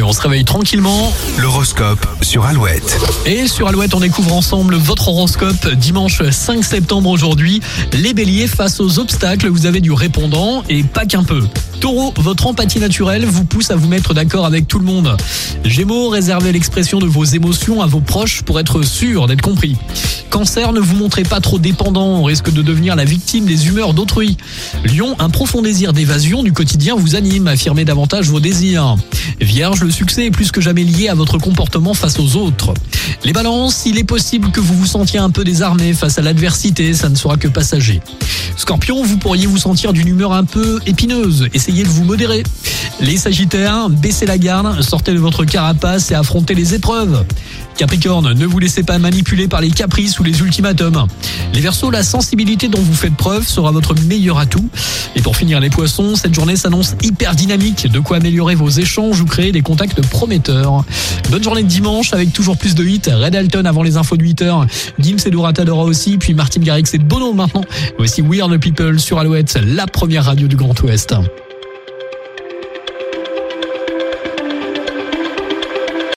Allez, on se réveille tranquillement. L'horoscope sur Alouette. Et sur Alouette, on découvre ensemble votre horoscope dimanche 5 septembre aujourd'hui. Les béliers, face aux obstacles, vous avez du répondant et pas qu'un peu. Taureau, votre empathie naturelle vous pousse à vous mettre d'accord avec tout le monde. Gémeaux, réservez l'expression de vos émotions à vos proches pour être sûr d'être compris. Cancer, ne vous montrez pas trop dépendant, on risque de devenir la victime des humeurs d'autrui. Lion, un profond désir d'évasion du quotidien vous anime, affirmez davantage vos désirs. Vierge, le succès est plus que jamais lié à votre comportement face aux autres. Les balances, il est possible que vous vous sentiez un peu désarmé face à l'adversité, ça ne sera que passager. Scorpion, vous pourriez vous sentir d'une humeur un peu épineuse, essayez de vous modérer. Les Sagittaires, baissez la garde, sortez de votre carapace et affrontez les épreuves. Capricorne, ne vous laissez pas manipuler par les caprices ou les ultimatums. Les Verseaux, la sensibilité dont vous faites preuve sera votre meilleur atout. Et pour finir les Poissons, cette journée s'annonce hyper dynamique, de quoi améliorer vos échanges ou créer des contacts prometteurs. Bonne journée de dimanche avec toujours plus de hits. Red Alton avant les infos de 8h, Gims et Doratadora aussi, puis Martin Garrix et Bono maintenant. Voici Weird People sur Alouette, la première radio du Grand Ouest.